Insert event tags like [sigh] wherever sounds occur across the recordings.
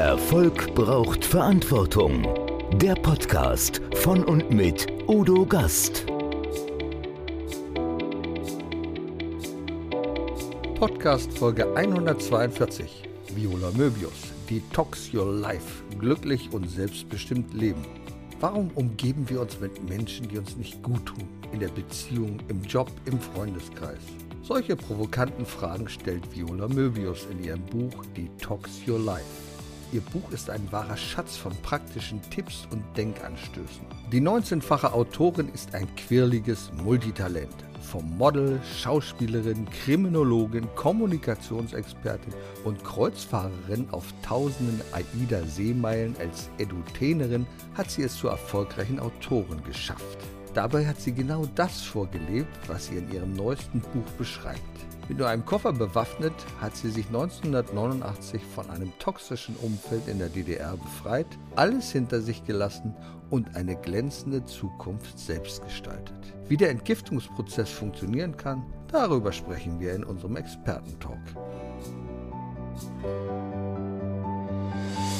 Erfolg braucht Verantwortung. Der Podcast von und mit Udo Gast. Podcast Folge 142. Viola Möbius. Detox Your Life. Glücklich und selbstbestimmt leben. Warum umgeben wir uns mit Menschen, die uns nicht gut tun? In der Beziehung, im Job, im Freundeskreis. Solche provokanten Fragen stellt Viola Möbius in ihrem Buch Detox Your Life. Ihr Buch ist ein wahrer Schatz von praktischen Tipps und Denkanstößen. Die 19-fache Autorin ist ein quirliges Multitalent. Vom Model, Schauspielerin, Kriminologin, Kommunikationsexpertin und Kreuzfahrerin auf tausenden AIDA-Seemeilen als Edutenerin hat sie es zur erfolgreichen Autorin geschafft. Dabei hat sie genau das vorgelebt, was sie in ihrem neuesten Buch beschreibt. Mit nur einem Koffer bewaffnet hat sie sich 1989 von einem toxischen Umfeld in der DDR befreit, alles hinter sich gelassen und eine glänzende Zukunft selbst gestaltet. Wie der Entgiftungsprozess funktionieren kann, darüber sprechen wir in unserem Expertentalk.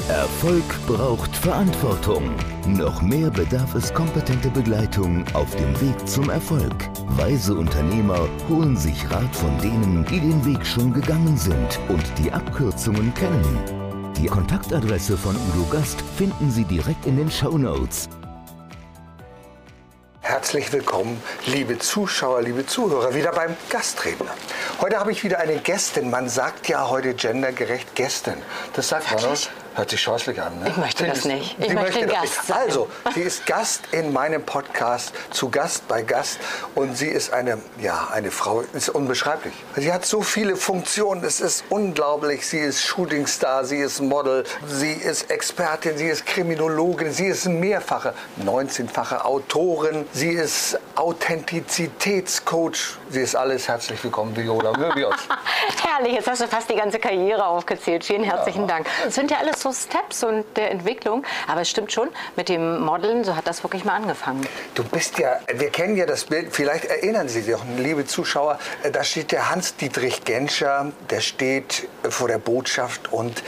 Erfolg braucht Verantwortung. Noch mehr bedarf es kompetente Begleitung auf dem Weg zum Erfolg. Weise Unternehmer holen sich Rat von denen, die den Weg schon gegangen sind und die Abkürzungen kennen. Die Kontaktadresse von Udo Gast finden Sie direkt in den Show Notes. Herzlich willkommen, liebe Zuschauer, liebe Zuhörer, wieder beim Gastredner. Heute habe ich wieder eine Gästin. Man sagt ja heute gendergerecht Gästin. Das sagt man, Wirklich? Hört sich scheußlich an, ne? Ich möchte das Findest- nicht. Ich möchte das Gast sein. Also, sie ist Gast in meinem Podcast, zu Gast bei Gast. Und sie ist eine, ja, eine Frau, ist unbeschreiblich. Sie hat so viele Funktionen, es ist unglaublich. Sie ist Shootingstar, sie ist Model, sie ist Expertin, sie ist Kriminologin, sie ist mehrfache, 19-fache Autorin, sie ist Authentizitätscoach. Sie ist alles. Herzlich willkommen, Viola Möbius. [laughs] Herrlich, jetzt hast du fast die ganze Karriere aufgezählt. Vielen herzlichen Dank. Es sind ja alles so Steps und der Entwicklung. Aber es stimmt schon, mit dem Modeln, so hat das wirklich mal angefangen. Du bist ja, wir kennen ja das Bild, vielleicht erinnern Sie sich liebe Zuschauer, äh, da steht der Hans-Dietrich Genscher, der steht äh, vor der Botschaft und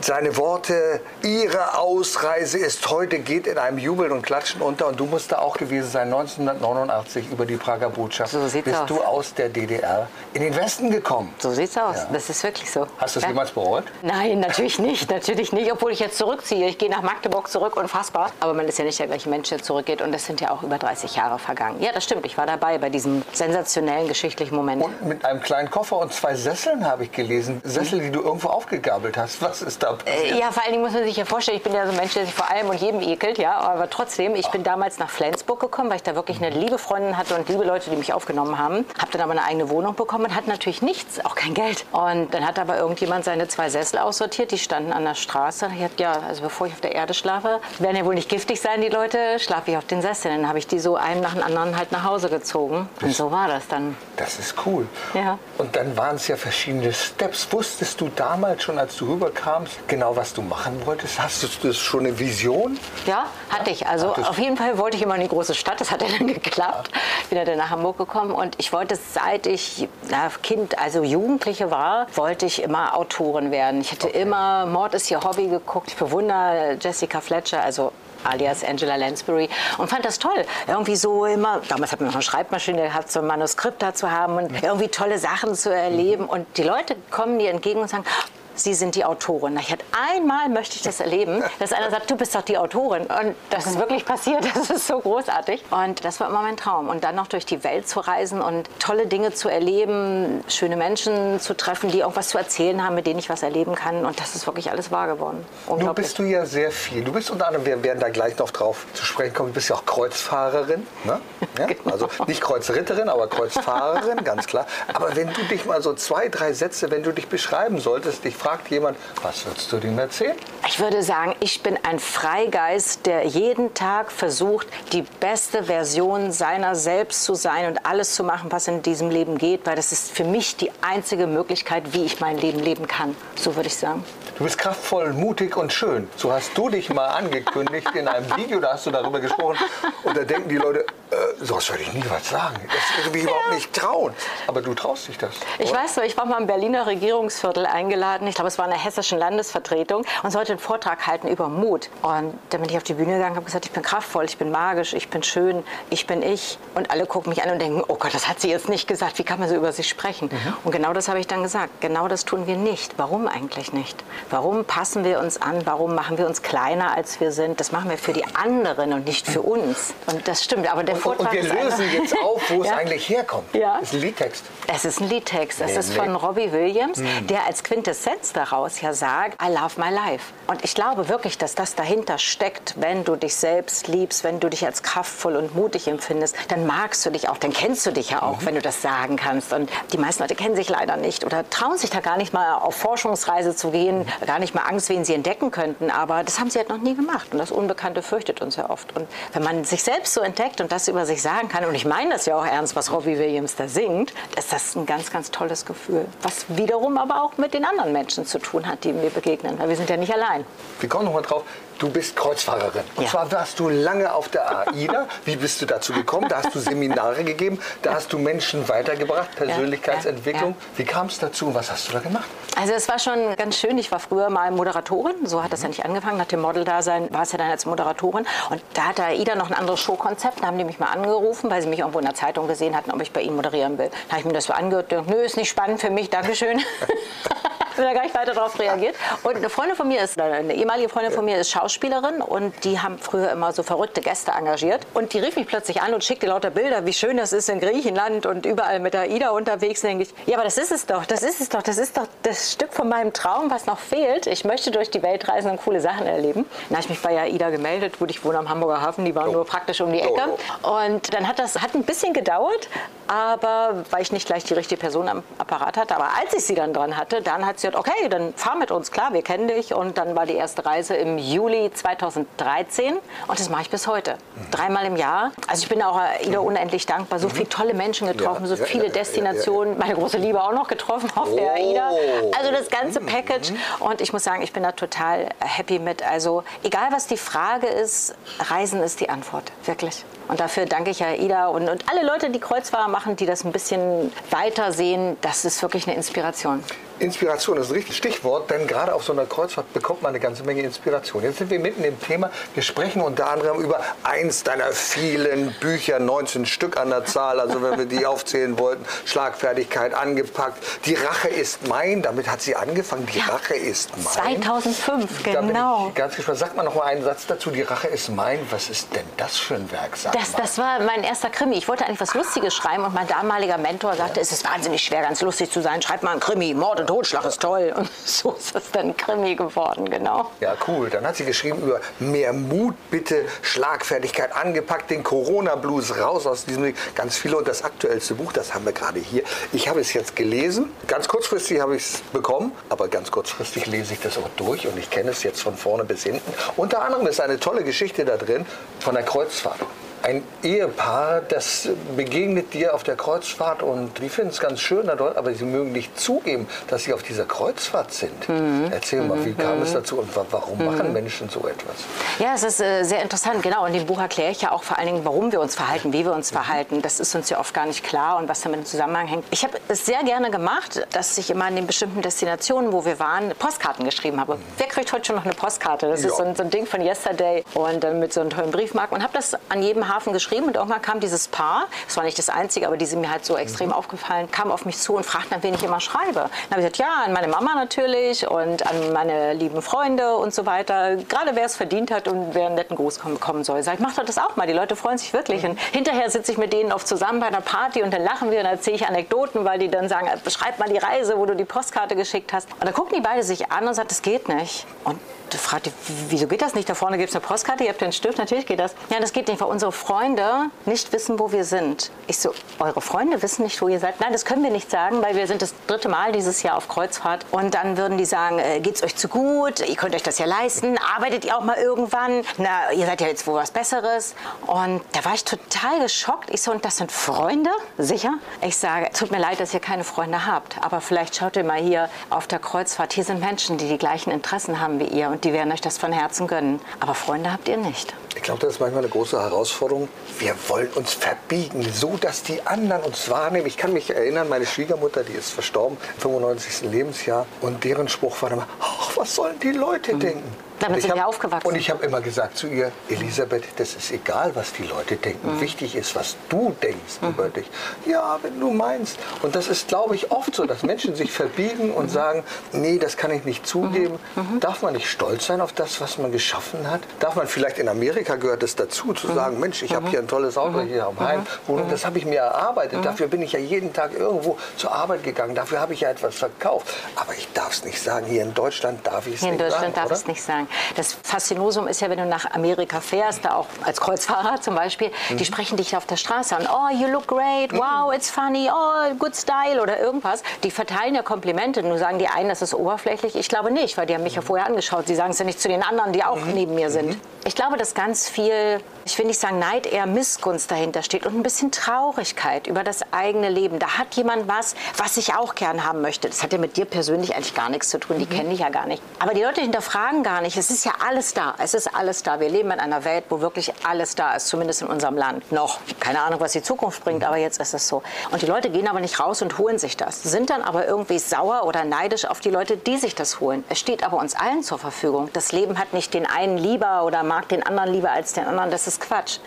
seine Worte, Ihre Ausreise ist heute, geht in einem Jubeln und Klatschen unter und du musst da auch gewesen sein, 1989 über die Prager Botschaft. So sieht's bist aus. du aus der DDR in den Westen gekommen. So sieht's aus. Ja. Das ist wirklich so. Hast du es Ja. jemals bereut? Nein, natürlich nicht. Natürlich nicht, obwohl ich jetzt zurückziehe. Ich gehe nach Magdeburg zurück, unfassbar. Aber man ist ja nicht der gleiche Mensch, der zurückgeht. Und es sind ja auch über 30 Jahre vergangen. Ja, das stimmt. Ich war dabei bei diesem sensationellen geschichtlichen Moment. Und mit einem kleinen Koffer und zwei Sesseln habe ich gelesen. Sessel, die du irgendwo aufgegabelt hast. Was ist da passiert? Äh, Ja, vor allen Dingen muss man sich ja vorstellen, ich bin ja so ein Mensch, der sich vor allem und jedem ekelt, ja, aber trotzdem, ich bin damals nach Flensburg gekommen, weil ich da wirklich eine liebe Freundin hatte und liebe Leute, die mich aufgenommen haben. Habe dann aber eine eigene Wohnung bekommen und hatte natürlich nichts, auch kein Geld. Und dann hat aber irgendjemand seine zwei Sessel aussortiert, die standen an der Straße. Ich hatte, ja, also bevor ich auf der Erde schlafe, werden ja wohl nicht giftig sein, die Leute, schlafe ich auf den Sesseln. Dann habe ich die so einen nach dem anderen halt nach Hause gezogen. Und so war das dann. Das ist cool. Ja. Und dann waren es ja verschiedene Steps. Wusstest du damals schon, als du rüberkamst, genau was du machen wolltest? Hast du das schon eine Vision? Ja, hatte ich. Also Hattest auf jeden Fall wollte ich immer in die große Stadt. Das hat ja dann [laughs] geklappt. Bin ja dann nach Hamburg gekommen und ich wollte, seit ich na, Kind, also Jugendliche war, wollte ich immer Autorin werden. Ich hatte immer Mord ist ihr Hobby geguckt. Ich bewundere Jessica Fletcher, also alias Angela Lansbury und fand das toll. Irgendwie so immer, damals hat man noch eine Schreibmaschine gehabt, so ein Manuskript da zu haben und irgendwie tolle Sachen zu erleben. Und die Leute kommen dir entgegen und sagen, Sie sind die Autorin. Ich hatte einmal möchte ich das erleben, dass einer sagt, du bist doch die Autorin. Und das ist wirklich passiert. Das ist so großartig. Und das war immer mein Traum. Und dann noch durch die Welt zu reisen und tolle Dinge zu erleben, schöne Menschen zu treffen, die irgendwas zu erzählen haben, mit denen ich was erleben kann. Und das ist wirklich alles wahr geworden. Nun Unglaublich. bist du ja sehr viel. Du bist unter anderem, wir werden da gleich noch drauf zu sprechen kommen, du bist ja auch Kreuzfahrerin. Ne? Ja? [laughs] Genau. Also nicht Kreuzritterin, aber Kreuzfahrerin, ganz klar. Aber wenn du dich mal so zwei, drei Sätze, wenn du dich beschreiben solltest, dich fragt jemand, was würdest du dem erzählen? Ich würde sagen, ich bin ein Freigeist, der jeden Tag versucht, die beste Version seiner selbst zu sein und alles zu machen, was in diesem Leben geht, weil das ist für mich die einzige Möglichkeit, wie ich mein Leben leben kann. So würde ich sagen. Du bist kraftvoll, mutig und schön. So hast du dich mal angekündigt in einem Video, da hast du darüber gesprochen. Und da denken die Leute, äh, sowas würde ich nie was sagen. Das würde ich überhaupt nicht trauen. Aber du traust dich das. Ich oder? weiß ich war mal im Berliner Regierungsviertel eingeladen. ich glaube, es war in der hessischen Landesvertretung und sollte einen Vortrag halten über Mut. Und dann bin ich auf die Bühne gegangen und habe gesagt, ich bin kraftvoll, ich bin magisch, ich bin schön, ich bin ich. Und alle gucken mich an und denken, oh Gott, das hat sie jetzt nicht gesagt, wie kann man so über sich sprechen? Mhm. Und genau das habe ich dann gesagt, genau das tun wir nicht. Warum eigentlich nicht? Warum passen wir uns an? Warum machen wir uns kleiner, als wir sind? Das machen wir für die anderen und nicht für uns. Und das stimmt, aber der und, Vortrag Und wir lösen jetzt auf, wo es [laughs] ja. eigentlich herkommt. Ja. Das ist ein Liedtext. Es ist ein Liedtext. Es ist von Robbie Williams, mhm. der als Quintessenz daraus ja sagt, I love my life. Und ich glaube wirklich, dass das dahinter steckt, wenn du dich selbst liebst, wenn du dich als kraftvoll und mutig empfindest, dann magst du dich auch, dann kennst du dich ja auch, mhm. wenn du das sagen kannst. Und die meisten Leute kennen sich leider nicht oder trauen sich da gar nicht mal auf Forschungsreise zu gehen, mhm. Gar nicht mal Angst, wen sie entdecken könnten. Aber das haben sie halt noch nie gemacht. Und das Unbekannte fürchtet uns ja oft. Und wenn man sich selbst so entdeckt und das über sich sagen kann, und ich meine das ja auch ernst, was Robbie Williams da singt, ist das ein ganz, ganz tolles Gefühl. Was wiederum aber auch mit den anderen Menschen zu tun hat, die mir begegnen. Weil wir sind ja nicht allein. Wir kommen noch mal drauf. Du bist Kreuzfahrerin. Und ja. zwar warst du lange auf der AIDA. Wie bist du dazu gekommen? Da hast du Seminare gegeben, da hast du Menschen weitergebracht, Persönlichkeitsentwicklung. Ja, ja, Wie kam es dazu und was hast du da gemacht? Also es war schon ganz schön. Ich war früher mal Moderatorin. So hat das ja nicht angefangen. Nach dem Model-Dasein war es ja dann als Moderatorin. Und da hatte AIDA noch ein anderes Showkonzept. Da haben die mich mal angerufen, weil sie mich irgendwo in der Zeitung gesehen hatten, ob ich bei ihnen moderieren will. Da habe ich mir das so angehört. Nö, ist nicht spannend für mich. Dankeschön. [laughs] bin da gar nicht weiter darauf reagiert. Und eine Freundin von mir ist, eine ehemalige Freundin von mir ist Schauspielerin und die haben früher immer so verrückte Gäste engagiert. Und die rief mich plötzlich an und schickte lauter Bilder, wie schön das ist in Griechenland und überall mit der Ida unterwegs. Denke ich, ja, aber das ist es doch, das ist es doch, das ist doch das Stück von meinem Traum, was noch fehlt. Ich möchte durch die Welt reisen und coole Sachen erleben. Dann habe ich mich bei AIDA gemeldet. Gut, ich wohne am Hamburger Hafen, die waren oh. nur praktisch um die Ecke. Oh, oh. Und dann hat das hat ein bisschen gedauert, aber weil ich nicht gleich die richtige Person am Apparat hatte. Aber als ich sie dann dran hatte, dann hat sie gesagt, okay, dann fahr mit uns, klar, wir kennen dich. Und dann war die erste Reise im Juli 2013 und das mache ich bis heute. Mhm. Dreimal im Jahr. Also ich bin auch Ida unendlich dankbar. So mhm. viele tolle Menschen getroffen, ja, so viele ja, Destinationen. Meine große Liebe auch noch getroffen auf oh. der AIDA. Also das ganze mhm. Package. Und ich muss sagen, ich bin da total happy mit. Also egal, was die Frage ist, Reisen ist die Antwort. Wirklich. Und dafür danke ich ja Ida und, und alle Leute, die Kreuzfahrer machen, die das ein bisschen weiter sehen. Das ist wirklich eine Inspiration. Inspiration ist ein richtiges Stichwort, denn gerade auf so einer Kreuzfahrt bekommt man eine ganze Menge Inspiration. Jetzt sind wir mitten im Thema. Wir sprechen unter anderem über eins deiner vielen Bücher, 19 Stück an der Zahl, also wenn wir die [laughs] aufzählen wollten. Schlagfertigkeit angepackt. Die Rache ist mein, damit hat sie angefangen. Die ja. Rache ist mein. 2005, genau. ganz gespannt. Sag mal noch mal einen Satz dazu. Die Rache ist mein. Was ist denn das für ein Werk? Sag das, das war mein erster Krimi. Ich wollte eigentlich was Lustiges schreiben und mein damaliger Mentor sagte, es ist wahnsinnig schwer, ganz lustig zu sein. Schreib mal einen Krimi. Mord und Totschlag ist toll. Und [laughs] so ist es dann Krimi geworden, genau. Ja, cool. Dann hat sie geschrieben über mehr Mut, bitte, Schlagfertigkeit angepackt, den Corona-Blues raus aus diesem. Ganz viele und das aktuellste Buch, das haben wir gerade hier. Ich habe es jetzt gelesen. Ganz kurzfristig habe ich es bekommen, aber ganz kurzfristig lese ich das auch durch und ich kenne es jetzt von vorne bis hinten. Unter anderem ist eine tolle Geschichte da drin von der Kreuzfahrt ein Ehepaar, das begegnet dir auf der Kreuzfahrt und die finden es ganz schön aber sie mögen nicht zugeben, dass sie auf dieser Kreuzfahrt sind. Mhm. Erzähl mal, wie kam mhm. es dazu und warum mhm. machen Menschen so etwas? Ja, es ist äh, sehr interessant, genau. Und im Buch erkläre ich ja auch vor allen Dingen, warum wir uns verhalten, wie wir uns mhm. verhalten. Das ist uns ja oft gar nicht klar und was damit im Zusammenhang hängt. Ich habe es sehr gerne gemacht, dass ich immer an den bestimmten Destinationen, wo wir waren, Postkarten geschrieben habe. Mhm. Wer kriegt heute schon noch eine Postkarte? Das ja. ist so ein, so ein, Ding von Yesterday und dann mit so einem tollen Briefmarken und habe das an jedem Hafen geschrieben und irgendwann kam dieses Paar, das war nicht das einzige, aber die sind mir halt so extrem mhm. aufgefallen, kam auf mich zu und fragten, an wen ich immer schreibe. Dann habe ich gesagt, ja, an meine Mama natürlich und an meine lieben Freunde und so weiter. Gerade wer es verdient hat und wer einen netten Gruß bekommen soll. Sag ich, mach doch das auch mal. Die Leute freuen sich wirklich. Mhm. Und hinterher sitze ich mit denen oft zusammen bei einer Party und dann lachen wir und erzähle ich Anekdoten, weil die dann sagen, beschreib mal die Reise, wo du die Postkarte geschickt hast. Und dann gucken die beide sich an und sagen, das geht nicht. Und fragte, wieso geht das nicht? Da vorne gibt es eine Postkarte, ihr habt den Stift, natürlich geht das. Ja, das geht nicht, weil unsere Freunde nicht wissen, wo wir sind. Ich so, eure Freunde wissen nicht, wo ihr seid? Nein, das können wir nicht sagen, weil wir sind das dritte Mal dieses Jahr auf Kreuzfahrt. Und dann würden die sagen, äh, geht's euch zu gut? Ihr könnt euch das ja leisten. Arbeitet ihr auch mal irgendwann? Na, ihr seid ja jetzt wohl was Besseres. Und da war ich total geschockt. Ich so, und das sind Freunde? Sicher? Ich sage, tut mir leid, dass ihr keine Freunde habt. Aber vielleicht schaut ihr mal hier auf der Kreuzfahrt. Hier sind Menschen, die die gleichen Interessen haben wie ihr. Und die werden euch das von Herzen gönnen. Aber Freunde habt ihr nicht. Ich glaube, das ist manchmal eine große Herausforderung. Wir wollen uns verbiegen, so dass die anderen uns wahrnehmen. Ich kann mich erinnern, meine Schwiegermutter, die ist verstorben, 95. Lebensjahr, und deren Spruch war immer, ach, was sollen die Leute mhm. denken? Damit sind hab, wir aufgewachsen. Und ich habe immer gesagt zu ihr, Elisabeth, das ist egal, was die Leute denken. Mhm. Wichtig ist, was du denkst mhm. über dich. Ja, wenn du meinst. Und das ist, glaube ich, oft so, dass Menschen sich verbiegen und mhm. sagen, nee, das kann ich nicht zugeben. Mhm. Mhm. Darf man nicht stolz sein auf das, was man geschaffen hat? Darf man vielleicht in Amerika gehört es dazu, zu sagen, Mensch, ich habe hier ein tolles Auto hier am Heim. Und das habe ich mir erarbeitet. Dafür bin ich ja jeden Tag irgendwo zur Arbeit gegangen. Dafür habe ich ja etwas verkauft. Aber ich darf es nicht sagen. Hier in Deutschland darf ich es nicht sagen. Hier in Deutschland darf ich es nicht sagen. Das Faszinosum ist ja, wenn du nach Amerika fährst, da auch als Kreuzfahrer zum Beispiel, mhm. die sprechen dich auf der Straße an. Oh, you look great. Mhm. Wow, it's funny. Oh, good style oder irgendwas. Die verteilen ja Komplimente. Nur sagen die einen, das ist oberflächlich. Ich glaube nicht, weil die haben mich ja vorher angeschaut. Sie sagen es ja nicht zu den anderen, die auch mhm. neben mir sind. Ich glaube, dass ganz viel, ich will nicht sagen Neid, eher Missgunst dahinter steht und ein bisschen Traurigkeit über das eigene Leben. Da hat jemand was, was ich auch gern haben möchte. Das hat ja mit dir persönlich eigentlich gar nichts zu tun. Die mhm. kenne ich ja gar nicht. Aber die Leute hinterfragen gar nicht. Es ist ja alles da. Es ist alles da. Wir leben in einer Welt, wo wirklich alles da ist, zumindest in unserem Land. Noch. Keine Ahnung, was die Zukunft bringt, aber jetzt ist es so. Und die Leute gehen aber nicht raus und holen sich das. Sind dann aber irgendwie sauer oder neidisch auf die Leute, die sich das holen. Es steht aber uns allen zur Verfügung. Das Leben hat nicht den einen lieber oder mag den anderen lieber als den anderen. Das ist Quatsch.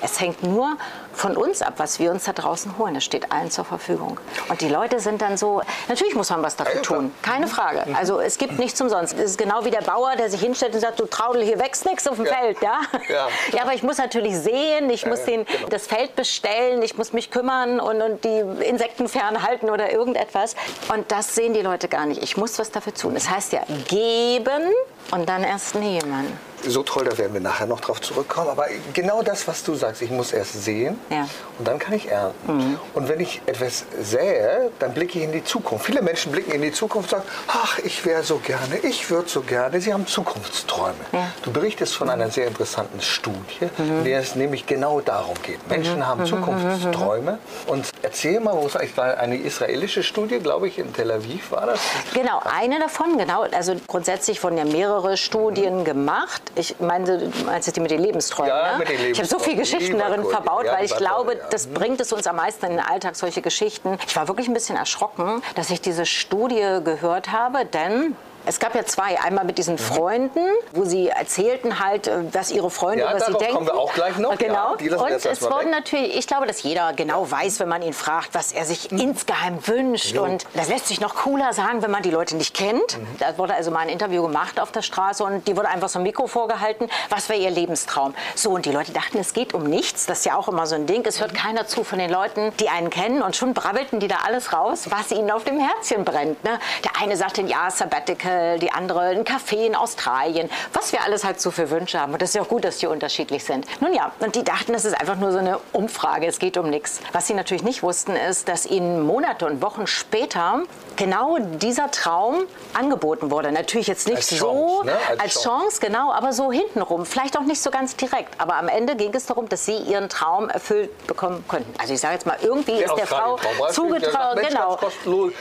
Es hängt nur von uns ab, was wir uns da draußen holen. Das steht allen zur Verfügung. Und die Leute sind dann so, natürlich muss man was dafür tun, keine Frage. Also es gibt nichts umsonst. Es ist genau wie der Bauer, der sich hinstellt und sagt, du Traudel, hier wächst nichts auf dem ja. Feld. Ja? Ja. ja, aber ich muss natürlich sehen, ich muss den, genau. das Feld bestellen, ich muss mich kümmern und, und die Insekten fernhalten oder irgendetwas. Und das sehen die Leute gar nicht. Ich muss was dafür tun. Das heißt ja, geben und dann erst nehmen so toll, da werden wir nachher noch drauf zurückkommen. Aber genau das, was du sagst, ich muss erst sehen ja. und dann kann ich ernten. Mhm. Und wenn ich etwas sähe, dann blicke ich in die Zukunft. Viele Menschen blicken in die Zukunft und sagen, ach, ich wäre so gerne, ich würde so gerne. Sie haben Zukunftsträume. Ja. Du berichtest von einer sehr interessanten Studie, mhm. in der es nämlich genau darum geht. Menschen mhm. haben mhm. Zukunftsträume. Und erzähl mal, wo es eigentlich war, eine israelische Studie, glaube ich, in Tel Aviv war das? Genau, eine davon, genau. Also grundsätzlich wurden ja mehrere Studien gemacht ich meine, du meinst die mit den Lebensträumen, ja, ne? mit den Lebensträumen. Ich habe so viele Geschichten darin verbaut, ja, weil ich glaube, toll, ja. das mhm. bringt es uns am meisten in den Alltag, solche Geschichten. Ich war wirklich ein bisschen erschrocken, dass ich diese Studie gehört habe, denn es gab ja zwei. Einmal mit diesen mhm. Freunden, wo sie erzählten halt, äh, was ihre Freunde ja, über sie denken. kommen wir auch gleich noch. Genau. Ja, und es wurden natürlich, ich glaube, dass jeder genau weiß, wenn man ihn fragt, was er sich mhm. insgeheim wünscht. Jo. Und das lässt sich noch cooler sagen, wenn man die Leute nicht kennt. Mhm. Da wurde also mal ein Interview gemacht auf der Straße und die wurde einfach so ein Mikro vorgehalten. Was wäre ihr Lebenstraum? So, und die Leute dachten, es geht um nichts. Das ist ja auch immer so ein Ding. Es hört mhm. keiner zu von den Leuten, die einen kennen. Und schon brabbelten die da alles raus, was ihnen auf dem Herzchen brennt. Ne? Der eine sagte, ja, Sabbatical Die andere ein Café in Australien, was wir alles halt so für Wünsche haben. Und das ist ja auch gut, dass die unterschiedlich sind. Nun ja, und die dachten, das ist einfach nur so eine Umfrage, es geht um nichts. Was sie natürlich nicht wussten, ist, dass ihnen Monate und Wochen später genau dieser Traum angeboten wurde. Natürlich jetzt nicht als so Chance, ne? als, als Chance. Chance, genau, aber so hintenrum. Vielleicht auch nicht so ganz direkt. Aber am Ende ging es darum, dass sie ihren Traum erfüllt bekommen könnten. Also ich sage jetzt mal, irgendwie der ist der Frau zugetraut, genau. Kostenlos,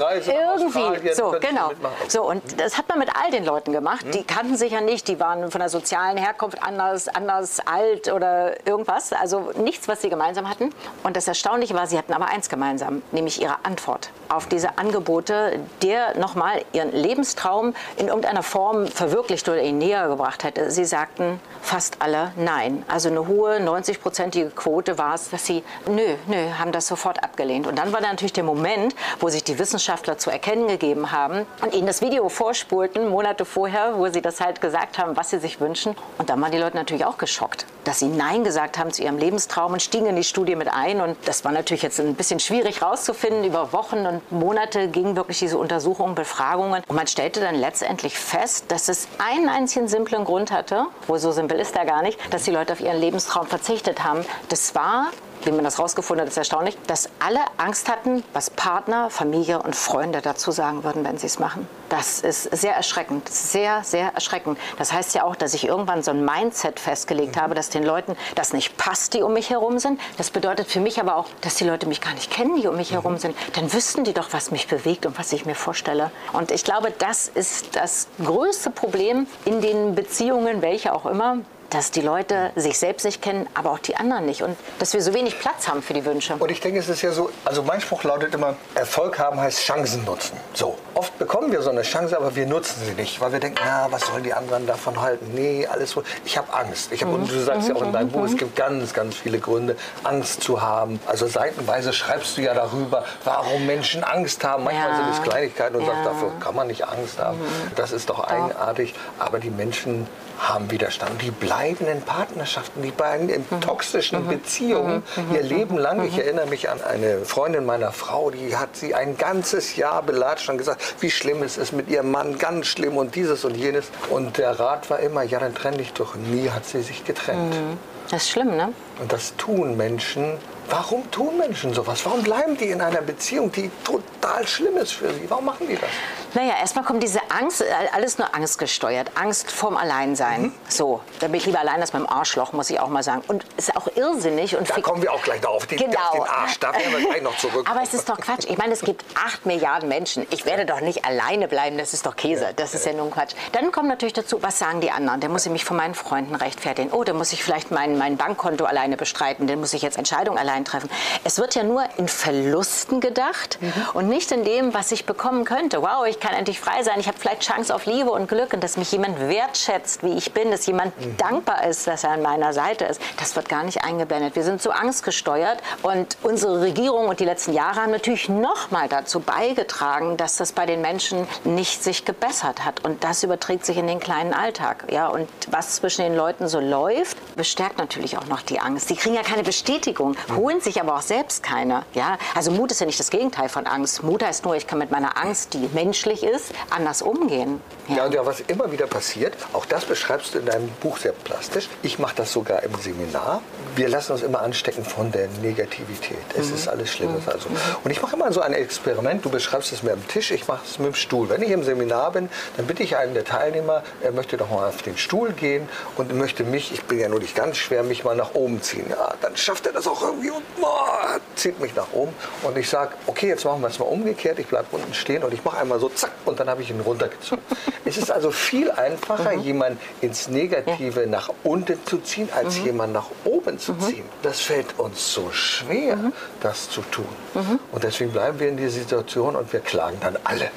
Reise irgendwie, so, genau. So, und das hat man mit all den Leuten gemacht. Die kannten sich ja nicht, die waren von der sozialen Herkunft anders, anders alt oder irgendwas. Also nichts, was sie gemeinsam hatten. Und das Erstaunliche war, sie hatten aber eins gemeinsam, nämlich ihre Antwort auf diese Angebote, der nochmal ihren Lebenstraum in irgendeiner Form verwirklicht oder ihnen näher gebracht hätte. Sie sagten fast alle nein. Also eine hohe 90-prozentige Quote war es, dass sie nö, nö, haben das sofort abgelehnt. Und dann war da natürlich der Moment, wo sich die Wissenschaftler zu erkennen gegeben haben und ihnen das Video vorspulten, Monate vorher, wo sie das halt gesagt haben, was sie sich wünschen. Und dann waren die Leute natürlich auch geschockt, dass sie Nein gesagt haben zu ihrem Lebenstraum und stiegen in die Studie mit ein. Und das war natürlich jetzt ein bisschen schwierig rauszufinden. Über Wochen und Monate gingen wirklich diese Untersuchungen, Befragungen. Und man stellte dann letztendlich fest, dass es einen einzigen simplen Grund hatte, wo so simpel ist er gar nicht, dass die Leute auf ihren Lebenstraum verzichtet haben. Das war wie man das rausgefunden hat, ist erstaunlich, dass alle Angst hatten, was Partner, Familie und Freunde dazu sagen würden, wenn sie es machen. Das ist sehr erschreckend, sehr, sehr erschreckend. Das heißt ja auch, dass ich irgendwann so ein Mindset festgelegt habe, dass den Leuten das nicht passt, die um mich herum sind. Das bedeutet für mich aber auch, dass die Leute mich gar nicht kennen, die um mich herum sind. Dann wüssten die doch, was mich bewegt und was ich mir vorstelle. Und ich glaube, das ist das größte Problem in den Beziehungen, welche auch immer, dass die Leute sich selbst nicht kennen, aber auch die anderen nicht. Und dass wir so wenig Platz haben für die Wünsche. Und ich denke, es ist ja so, also mein Spruch lautet immer, Erfolg haben heißt Chancen nutzen. So, oft bekommen wir so eine Chance, aber wir nutzen sie nicht, weil wir denken, na, was sollen die anderen davon halten? Nee, alles so. Ich habe Angst. Ich hab, Und du sagst ja auch in deinem Buch, es gibt ganz, ganz viele Gründe, Angst zu haben. Also seitenweise schreibst du ja darüber, warum Menschen Angst haben. Manchmal ja. sind es Kleinigkeiten und ja. sagst, dafür kann man nicht Angst haben. Mhm. Das ist doch eigenartig. Aber die Menschen haben Widerstand. Die bleiben in Partnerschaften, die bleiben in mhm. toxischen mhm. Beziehungen mhm. ihr Leben lang. Ich erinnere mich an eine Freundin meiner Frau, die hat sie ein ganzes Jahr belatscht und gesagt, wie schlimm es ist mit ihrem Mann, ganz schlimm und dieses und jenes. Und der Rat war immer, ja, dann trenn dich doch. Nie hat sie sich getrennt. Das ist schlimm, ne? Und das tun Menschen, Warum tun Menschen sowas? Warum bleiben die in einer Beziehung, die total schlimm ist für sie? Warum machen die das? Naja, erstmal kommt diese Angst, alles nur angstgesteuert. Angst vorm Alleinsein. Mhm. So, da bin ich lieber allein als beim Arschloch, muss ich auch mal sagen. Und es ist auch irrsinnig. Und da kommen wir auch gleich darauf, genau. auf den Arsch. Da werden wir gleich noch zurück. Aber es ist doch Quatsch. Ich meine, es gibt acht Milliarden Menschen. Ich werde doch nicht alleine bleiben. Das ist doch Käse. Das ist ja nun Quatsch. Dann kommt natürlich dazu, was sagen die anderen? Dann muss ich mich von meinen Freunden rechtfertigen. Oh, dann muss ich vielleicht mein, mein Bankkonto alleine bestreiten. Dann muss ich jetzt Entscheidungen allein treffen. Es wird ja nur in Verlusten gedacht mhm. und nicht in dem, was ich bekommen könnte. Wow, ich kann endlich frei sein. Ich habe vielleicht Chance auf Liebe und Glück und dass mich jemand wertschätzt, wie ich bin, dass jemand mhm. dankbar ist, dass er an meiner Seite ist. Das wird gar nicht eingeblendet. Wir sind so angstgesteuert und unsere Regierung und die letzten Jahre haben natürlich noch mal dazu beigetragen, dass das bei den Menschen nicht sich gebessert hat und das überträgt sich in den kleinen Alltag. Ja, und was zwischen den Leuten so läuft, bestärkt natürlich auch noch die Angst. Die kriegen ja keine Bestätigung, mhm. holen sich aber auch selbst keine. Ja? Also Mut ist ja nicht das Gegenteil von Angst. Mut heißt nur, ich kann mit meiner Angst, die menschlich ist, anders umgehen. Ja, ja und ja, was immer wieder passiert, auch das beschreibst du in deinem Buch sehr plastisch. Ich mache das sogar im Seminar. Wir lassen uns immer anstecken von der Negativität. Es mhm. ist alles Schlimmes. Mhm. Also. Und ich mache immer so ein Experiment. Du beschreibst es mir am Tisch, ich mache es mit dem Stuhl. Wenn ich im Seminar bin, dann bitte ich einen der Teilnehmer, er möchte doch mal auf den Stuhl gehen und möchte mich, ich bin ja nur nicht ganz schwer, mich mal nach oben ziehen. Ja, dann schafft er das auch irgendwie und oh, zieht mich nach oben und ich sage, okay, jetzt machen wir es mal umgekehrt, ich bleibe unten stehen und ich mache einmal so zack und dann habe ich ihn runtergezogen. es ist also viel einfacher, mhm. jemanden ins Negative ja. nach unten zu ziehen, als mhm. jemanden nach oben zu mhm. ziehen. Das fällt uns so schwer, mhm. das zu tun. Mhm. Und deswegen bleiben wir in dieser Situation und wir klagen dann alle.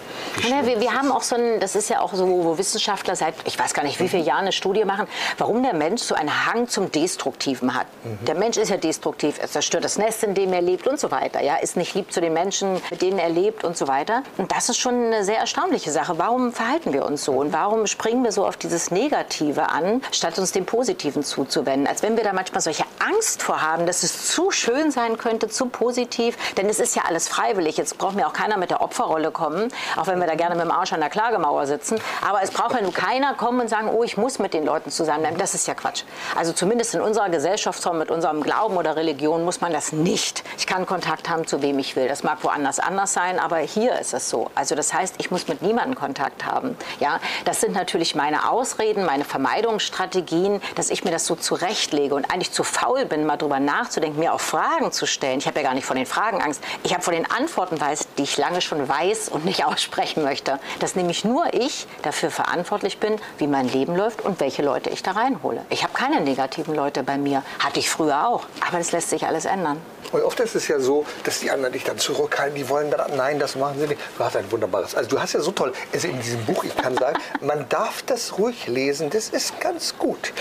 Ja, wir, wir haben auch so ein, das ist ja auch so, wo Wissenschaftler seit, ich weiß gar nicht, wie viele Jahren eine Studie machen, warum der Mensch so einen Hang zum Destruktiven hat. Der Mensch ist ja destruktiv, er zerstört das Nest, in dem er lebt und so weiter. Ja, ist nicht lieb zu den Menschen, mit denen er lebt und so weiter. Und das ist schon eine sehr erstaunliche Sache. Warum verhalten wir uns so und warum springen wir so auf dieses Negative an, statt uns dem Positiven zuzuwenden? Als wenn wir da manchmal solche Angst vor haben, dass es zu schön sein könnte, zu positiv. Denn es ist ja alles freiwillig. Jetzt braucht mir auch keiner mit der Opferrolle kommen, auch wenn wir da gerne mit dem Arsch an der Klagemauer sitzen. Aber es braucht ja nur keiner kommen und sagen, oh, ich muss mit den Leuten zusammenbleiben. Das ist ja Quatsch. Also zumindest in unserer Gesellschaftsform, mit unserem Glauben oder Religion muss man das nicht. Ich kann Kontakt haben, zu wem ich will. Das mag woanders anders sein, aber hier ist es so. Also das heißt, ich muss mit niemandem Kontakt haben. Ja, das sind natürlich meine Ausreden, meine Vermeidungsstrategien, dass ich mir das so zurechtlege und eigentlich zu faul bin, mal drüber nachzudenken, mir auch Fragen zu stellen. Ich habe ja gar nicht vor den Fragen Angst. Ich habe vor den Antworten weiß, die ich lange schon weiß und nicht [laughs] aussprechen möchte. Dass nämlich nur ich dafür verantwortlich bin, wie mein Leben läuft und welche Leute ich da reinhole. Ich habe keine negativen Leute bei mir. Hatte ich früher auch. Aber das lässt sich alles ändern. Und oft ist es ja so, dass die anderen dich dann zurückhalten, die wollen dann, nein, das machen sie nicht. Du hast ein wunderbares, also du hast ja so toll, also in diesem Buch, ich kann sagen, man darf das ruhig lesen, das ist ganz gut.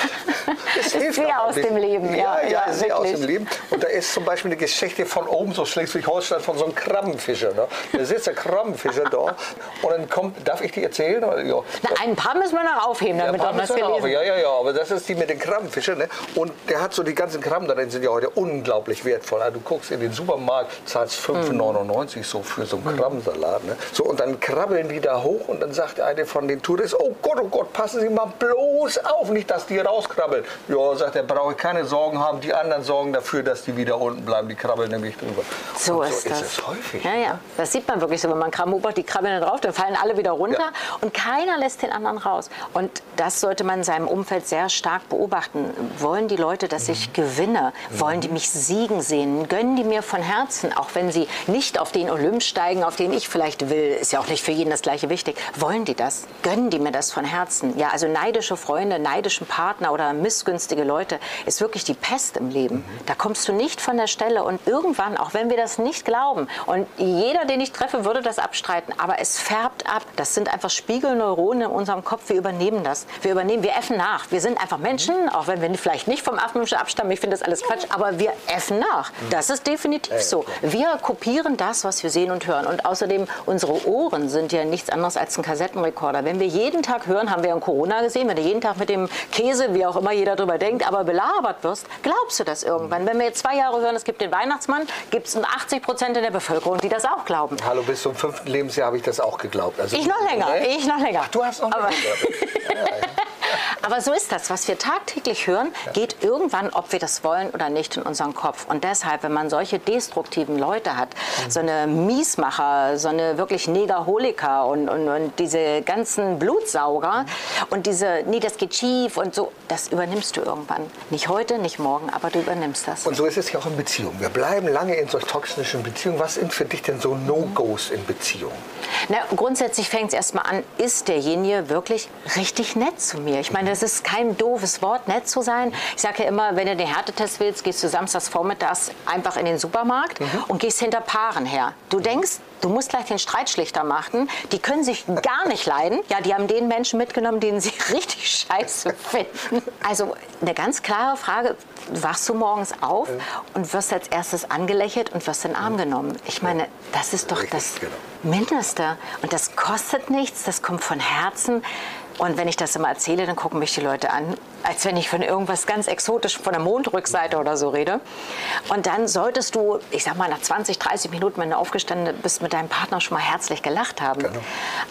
Das hilft sehr aus dem Leben, ja. Ja, ja, ja sehr aus dem Leben. Und da ist zum Beispiel eine Geschichte von oben, so Schleswig-Holstein, von so einem Krabbenfischer. Ne? Da sitzt der Krabbenfischer da und dann kommt, darf ich die erzählen? Ja. Na, ein paar müssen wir noch aufheben, damit ja, wir das gelesen. Ja, ja, ja, aber das ist die mit den Krabbenfischern. Ne? Und der hat so die ganzen Krabben darin, sind ja heute unglaublich wertvoll. Also du guckst in den Supermarkt, zahlst 5,99 mhm. so für so einen Krabbensalat. Ne? So, und dann krabbeln die da hoch und dann sagt eine von den Touristen, oh Gott, oh Gott, passen Sie mal bloß auf, nicht, dass die rauskrabbeln. Ja, sagt er, brauche ich keine Sorgen haben, die anderen sorgen dafür, dass die wieder unten bleiben, die krabbeln nämlich drüber. So, so ist, ist das. häufig. Ja, ja, das sieht man wirklich so, wenn man beobachtet, die krabbeln da drauf, dann fallen alle wieder runter ja. und keiner lässt den anderen raus. Und das sollte man in seinem Umfeld sehr stark beobachten. Wollen die Leute, dass ich mhm. gewinne? Wollen die mhm. mich siegen sehen? Gönnen die mir von Herzen, auch wenn sie nicht auf den Olymp steigen, auf den ich vielleicht will, ist ja auch nicht für jeden das gleiche wichtig. Wollen die das? Gönnen die mir das von Herzen? Ja, also neidische Freunde, neidischen Partner oder missgünstige Leute ist wirklich die Pest im Leben. Mhm. Da kommst du nicht von der Stelle und irgendwann, auch wenn wir das nicht glauben und jeder, den ich treffe, würde das abstreiten, aber es färbt ab. Das sind einfach Spiegelneuronen in unserem Kopf. Wir übernehmen das. Wir übernehmen, wir effen nach. Wir sind einfach Menschen, auch wenn wir vielleicht nicht vom Affenmenschen abstammen. Ich finde das alles Quatsch, aber wir effen nach. Das ist definitiv so. Wir kopieren das, was wir sehen und hören. Und außerdem, unsere Ohren sind ja nichts anderes als ein Kassettenrekorder. Wenn wir jeden Tag hören, haben wir in Corona gesehen, wenn du jeden Tag mit dem Käse, wie auch immer jeder darüber denkt, aber belabert wirst, glaubst du das irgendwann. Wenn wir jetzt zwei Jahre hören, es gibt den Weihnachtsmann, gibt es 80 Prozent in der Bevölkerung, die das auch glauben. Hallo, bis zum fünften Lebensjahr habe ich das auch geglaubt. Also, ich noch länger, ne? ich noch länger. Ach, du hast noch länger. Aber so ist das. Was wir tagtäglich hören, geht irgendwann, ob wir das wollen oder nicht, in unseren Kopf. Und deshalb, wenn man solche destruktiven Leute hat, mhm. so eine Miesmacher, so eine wirklich Negaholiker und, und, und diese ganzen Blutsauger mhm. und diese, nee, das geht schief und so, das übernimmst du irgendwann. Nicht heute, nicht morgen, aber du übernimmst das. Und so ist es ja auch in Beziehungen. Wir bleiben lange in solch toxischen Beziehungen. Was sind für dich denn so No-Gos in Beziehungen? Na, grundsätzlich fängt es erstmal an, ist derjenige wirklich richtig nett zu mir? Ich meine, das ist kein doofes Wort, nett zu sein. Ich sage ja immer, wenn du den Härtetest willst, gehst du samstags vormittags einfach in den Supermarkt mhm. und gehst hinter Paaren her. Du denkst, du musst gleich den Streitschlichter machen. Die können sich gar nicht leiden. Ja, die haben den Menschen mitgenommen, den sie [laughs] richtig scheiße finden. Also eine ganz klare Frage, wachst du morgens auf und wirst als erstes angelächelt und wirst in den Arm genommen. Ich meine, das ist doch das genau. Mindeste. Und das kostet nichts, das kommt von Herzen. Und wenn ich das immer erzähle, dann gucken mich die Leute an, als wenn ich von irgendwas ganz Exotischem, von der Mondrückseite oder so rede. Und dann solltest du, ich sag mal, nach 20, 30 Minuten, wenn du aufgestanden bist, mit deinem Partner schon mal herzlich gelacht haben. Genau.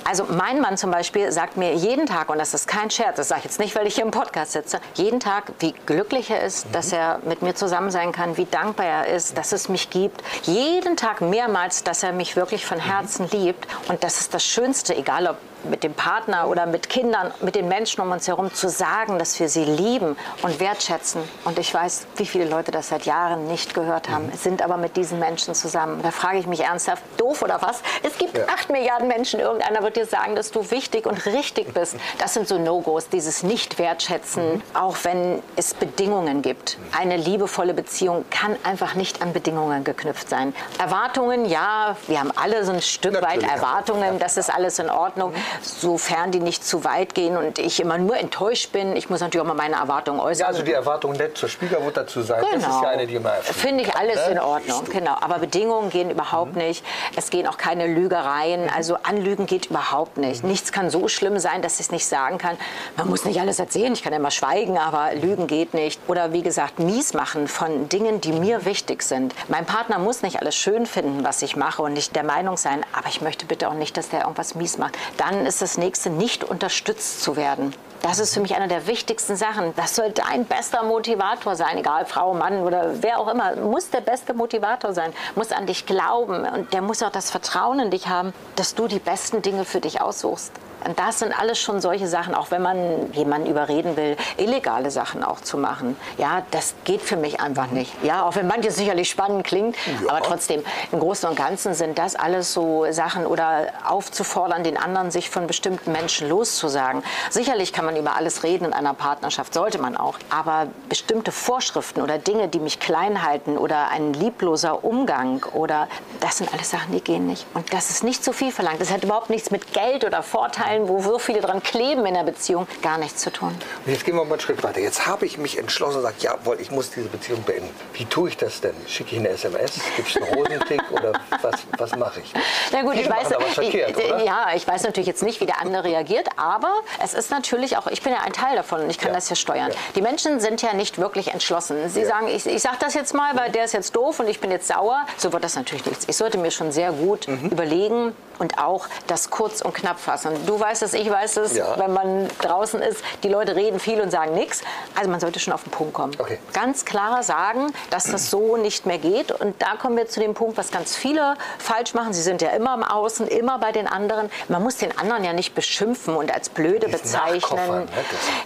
Also mein Mann zum Beispiel sagt mir jeden Tag, und das ist kein Scherz, das sage ich jetzt nicht, weil ich hier im Podcast sitze, jeden Tag, wie glücklich er ist, mhm. dass er mit mir zusammen sein kann, wie dankbar er ist, dass es mich gibt. Jeden Tag mehrmals, dass er mich wirklich von Herzen mhm. liebt. Und das ist das Schönste, egal ob mit dem Partner oder mit Kindern, mit den Menschen um uns herum zu sagen, dass wir sie lieben und wertschätzen. Und ich weiß, wie viele Leute das seit Jahren nicht gehört haben, mhm. sind aber mit diesen Menschen zusammen. Da frage ich mich ernsthaft, doof oder was? Es gibt ja. acht Milliarden Menschen, irgendeiner wird dir sagen, dass du wichtig und richtig bist. Das sind so No-Gos, dieses Nicht-Wertschätzen, mhm. auch wenn es Bedingungen gibt. Eine liebevolle Beziehung kann einfach nicht an Bedingungen geknüpft sein. Erwartungen, ja, wir haben alle so ein Stück Natürlich weit Erwartungen, das ist alles in Ordnung. Mhm sofern die nicht zu weit gehen und ich immer nur enttäuscht bin. Ich muss natürlich auch mal meine Erwartungen äußern. Ja, also die Erwartung nett zur Schwiegermutter zu sein, genau. das ist ja genau. eine, die immer Finde ich alles ne? in Ordnung, genau. Aber Bedingungen gehen überhaupt mhm. nicht. Es gehen auch keine Lügereien. Mhm. Also Anlügen geht überhaupt nicht. Mhm. Nichts kann so schlimm sein, dass ich es nicht sagen kann. Man muss nicht alles erzählen, ich kann immer schweigen, aber Lügen geht nicht. Oder wie gesagt, mies machen von Dingen, die mir wichtig sind. Mein Partner muss nicht alles schön finden, was ich mache und nicht der Meinung sein, aber ich möchte bitte auch nicht, dass der irgendwas mies macht. Dann dann ist das nächste, nicht unterstützt zu werden. Das ist für mich eine der wichtigsten Sachen. Das soll dein bester Motivator sein, egal Frau, Mann oder wer auch immer. Muss der beste Motivator sein, muss an dich glauben und der muss auch das Vertrauen in dich haben, dass du die besten Dinge für dich aussuchst. Und das sind alles schon solche Sachen, auch wenn man jemanden überreden will, illegale Sachen auch zu machen. Ja, das geht für mich einfach nicht. Ja, auch wenn manches sicherlich spannend klingt, ja. aber trotzdem, im Großen und Ganzen sind das alles so Sachen oder aufzufordern, den anderen sich von bestimmten Menschen loszusagen. Sicherlich kann man über alles reden in einer Partnerschaft, sollte man auch. Aber bestimmte Vorschriften oder Dinge, die mich klein halten oder ein liebloser Umgang oder das sind alles Sachen, die gehen nicht. Und das ist nicht zu viel verlangt. Das hat überhaupt nichts mit Geld oder Vorteilen Teilen, wo so viele dran kleben in der Beziehung, gar nichts zu tun. Und jetzt gehen wir mal einen Schritt weiter. Jetzt habe ich mich entschlossen und gesagt, jawohl, ich muss diese Beziehung beenden. Wie tue ich das denn? Schicke ich eine SMS? Gibt es einen Rosenkick [laughs] oder was, was mache ich? Na gut, ich weiß, verkehrt, ich, ja, ich weiß natürlich jetzt nicht, wie der andere reagiert, aber es ist natürlich auch, ich bin ja ein Teil davon und ich kann ja. das ja steuern. Ja. Die Menschen sind ja nicht wirklich entschlossen. Sie ja. sagen, ich, ich sage das jetzt mal, weil der ist jetzt doof und ich bin jetzt sauer. So wird das natürlich nichts. Ich sollte mir schon sehr gut mhm. überlegen und auch das kurz und knapp fassen. Du du weißt es, ich weiß es, Ja. wenn man draußen ist, die Leute reden viel und sagen nichts. Also man sollte schon auf den Punkt kommen. Okay. Ganz klar sagen, dass das so nicht mehr geht. Und da kommen wir zu dem Punkt, was ganz viele falsch machen. Sie sind ja immer im Außen, immer bei den anderen. Man muss den anderen ja nicht beschimpfen und als blöde Nachkoffern, bezeichnen.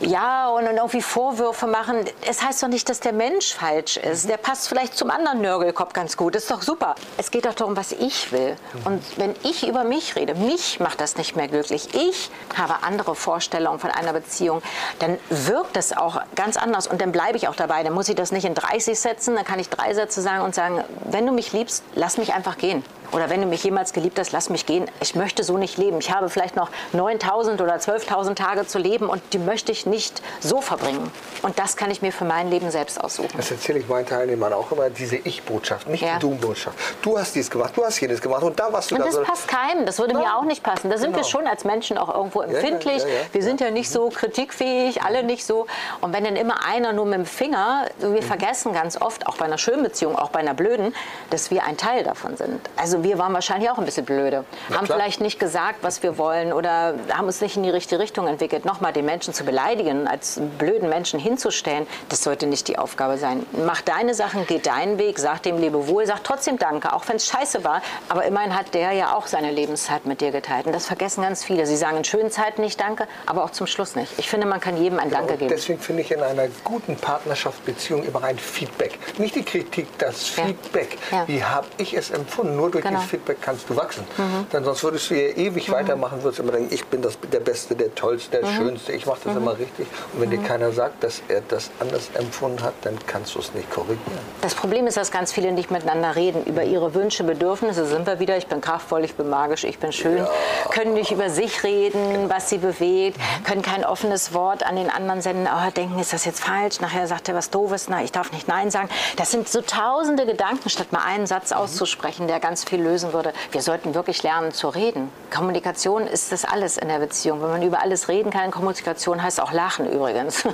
ne, Ja, und irgendwie Vorwürfe machen. Es heißt doch nicht, dass der Mensch falsch ist. Der passt vielleicht zum anderen Nörgelkopf ganz gut. ist doch super. Es geht doch darum, was ich will. Und wenn ich über mich rede, mich macht das nicht mehr glücklich. Ich habe andere Vorstellungen von einer Beziehung. Dann wirkt das auch ganz anders. Und dann bleibe ich auch dabei. Dann muss ich das nicht in 30 setzen. Dann kann ich drei Sätze sagen und sagen, wenn du mich liebst, lass mich einfach gehen. Oder wenn du mich jemals geliebt hast, lass mich gehen. Ich möchte so nicht leben. Ich habe vielleicht noch 9000 oder 12.000 Tage zu leben und die möchte ich nicht so verbringen. Und das kann ich mir für mein Leben selbst aussuchen. Das erzähle ich meinen Teilnehmern auch immer, diese Ich-Botschaft, nicht Ja. die Du-Botschaft. Du hast dies gemacht, du hast jenes gemacht und da warst du Und da. das so- passt keinem. Das würde mir Ja, auch nicht passen. Da sind wir genau. schon als Menschen auch irgendwo empfindlich. ja, ja, wir sind ja nicht so kritikfähig, alle nicht so. Und wenn dann immer einer nur mit dem Finger, so Mhm. wir vergessen ganz oft, auch bei einer schönen Beziehung, auch bei einer blöden, dass wir ein Teil davon sind. Also wir waren wahrscheinlich auch ein bisschen blöde. haben klar. vielleicht nicht gesagt, was wir wollen oder haben uns nicht in die richtige Richtung entwickelt. Nochmal den Menschen zu beleidigen, als blöden Menschen hinzustellen, das sollte nicht die Aufgabe sein. Mach deine Sachen, geh deinen Weg, sag dem Lebewohl, sag trotzdem Danke, auch wenn es scheiße war. Aber immerhin hat der ja auch seine Lebenszeit mit dir geteilt. Und das vergessen ganz viele. Sie sagen in schönen Zeiten nicht Danke, aber auch zum Schluss nicht. Ich finde, man kann jedem ein Danke Und geben. deswegen finde ich in einer guten Partnerschaftsbeziehung immer ein Feedback. Nicht die Kritik, das Ja. Feedback. Ja. Wie habe ich es empfunden? Nur durch Genau. Mhm. dieses Feedback kannst du wachsen. Denn sonst würdest du ja ewig weitermachen, würdest immer denken, ich bin das, der Beste, der Tollste, der Mhm. Schönste, ich mache das immer richtig. Und wenn dir keiner sagt, dass er das anders empfunden hat, dann kannst du es nicht korrigieren. Das Problem ist, dass ganz viele nicht miteinander reden. Über ihre Wünsche, Bedürfnisse sind wir wieder. Ich bin kraftvoll, ich bin magisch, ich bin schön. Können nicht über sich reden, was sie bewegt. Können kein offenes Wort an den anderen senden. Oh, denken, ist das jetzt falsch? Nachher sagt er was Doofes. Na, ich darf nicht Nein sagen. Das sind so tausende Gedanken, statt mal einen Satz auszusprechen, der ganz viel lösen würde. Wir sollten wirklich lernen zu reden. Kommunikation ist das alles in der Beziehung. Wenn man über alles reden kann, Kommunikation heißt auch lachen übrigens. [laughs]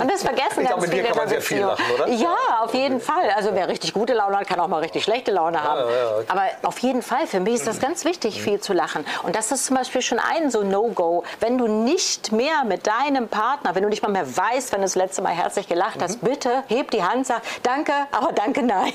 Und das vergessen Ich ganz glaube, mit dir viele kann man sehr viel lachen, oder? Ja, auf jeden Fall. Also wer richtig gute Laune hat, kann auch mal richtig schlechte Laune haben. ja, okay. Aber auf jeden Fall, für mich ist das ganz wichtig, viel zu lachen. Und das ist zum Beispiel schon ein so No-Go. Wenn du nicht mehr mit deinem Partner, wenn du nicht mal mehr weißt, wenn du das letzte Mal herzlich gelacht hast, bitte heb die Hand, sag danke, aber danke, nein.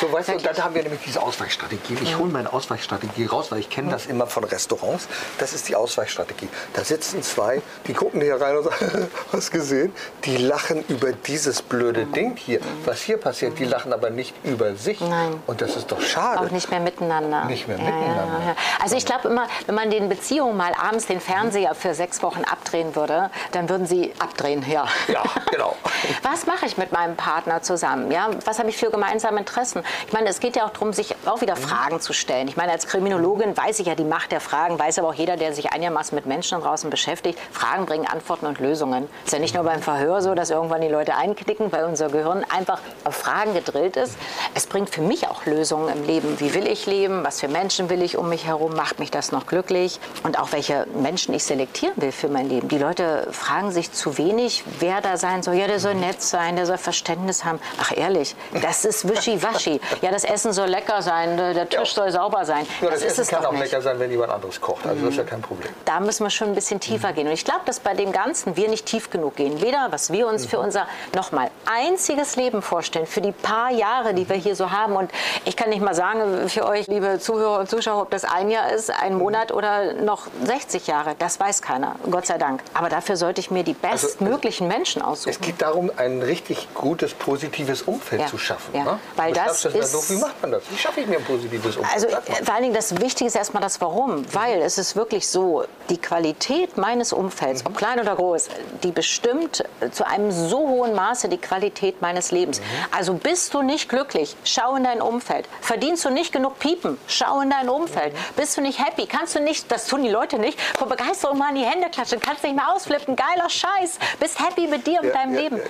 So, weißt du, und dann haben wir nämlich diese Ausweichstrategie. Ich hole meine Ausweichstrategie raus, weil ich kenne das immer von Restaurants. Das ist die Ausweichstrategie. Da sitzen zwei, die gucken hier rein und sagen, [laughs] hast gesehen? Die lachen über dieses blöde Ding hier. Was hier passiert, die lachen aber nicht über sich. Nein. Und das ist doch schade. Auch nicht mehr miteinander. Nicht mehr Ja, miteinander. Ja, ja. Also ich glaube immer, wenn man den Beziehungen mal abends den Fernseher für sechs Wochen abdrehen würde, dann würden sie abdrehen, ja. Ja, genau. [laughs] Was mache ich mit meinem Partner zusammen? Ja, was habe ich für gemeinsame Interessen? Ich meine, es geht ja auch darum, sich auch wieder Fragen zu stellen. Ich meine, als Kriminologin weiß ich ja die Macht der Fragen, weiß aber auch jeder, der sich einigermaßen mit Menschen draußen beschäftigt. Fragen bringen Antworten und Lösungen. Ist ja nicht nur beim Verhör so, dass irgendwann die Leute einklicken, weil unser Gehirn einfach auf Fragen gedrillt ist. Es bringt für mich auch Lösungen im Leben. Wie will ich leben? Was für Menschen will ich um mich herum? Macht mich das noch glücklich? Und auch welche Menschen ich selektieren will für mein Leben. Die Leute fragen sich zu wenig, wer da sein soll. Ja, der soll nett sein, der soll Verständnis haben. Ach ehrlich, das ist wischiwaschi. Ja, das Essen soll lecker sein, der Tisch soll sauber sein. Ja, das, das, Essen es kann auch nicht. lecker sein, wenn jemand anderes kocht. Also das ist ja kein Problem. Da müssen wir schon ein bisschen tiefer gehen. Und ich glaube, dass bei dem Ganzen wir nicht tief genug gehen. Weder, was wir uns für unser nochmal einziges Leben vorstellen, für die paar Jahre, die wir hier so haben. Und ich kann nicht mal sagen für euch, liebe Zuhörer und Zuschauer, ob das ein Jahr ist, ein Monat oder noch 60 Jahre. Das weiß keiner, Gott sei Dank. Aber dafür sollte ich mir die bestmöglichen Menschen aussuchen. Es geht darum, ein richtig gutes, positives Umfeld Ja, zu schaffen. ja. Ne? Weil das das ist-. Wie macht man das? Schaffe ich mir ein positives Umfeld? Also äh, vor allen Dingen das Wichtige ist erstmal das Warum. Weil es ist wirklich so, die Qualität meines Umfelds, ob klein oder groß, die bestimmt äh, zu einem so hohen Maße die Qualität meines Lebens. Also bist du nicht glücklich, schau in dein Umfeld. Verdienst du nicht genug Piepen, schau in dein Umfeld. Bist du nicht happy, kannst du nicht, das tun die Leute nicht, vor Begeisterung mal in die Hände klatschen, kannst nicht mehr ausflippen, geiler Scheiß, bist happy mit dir und Ja, deinem ja, Leben. ja.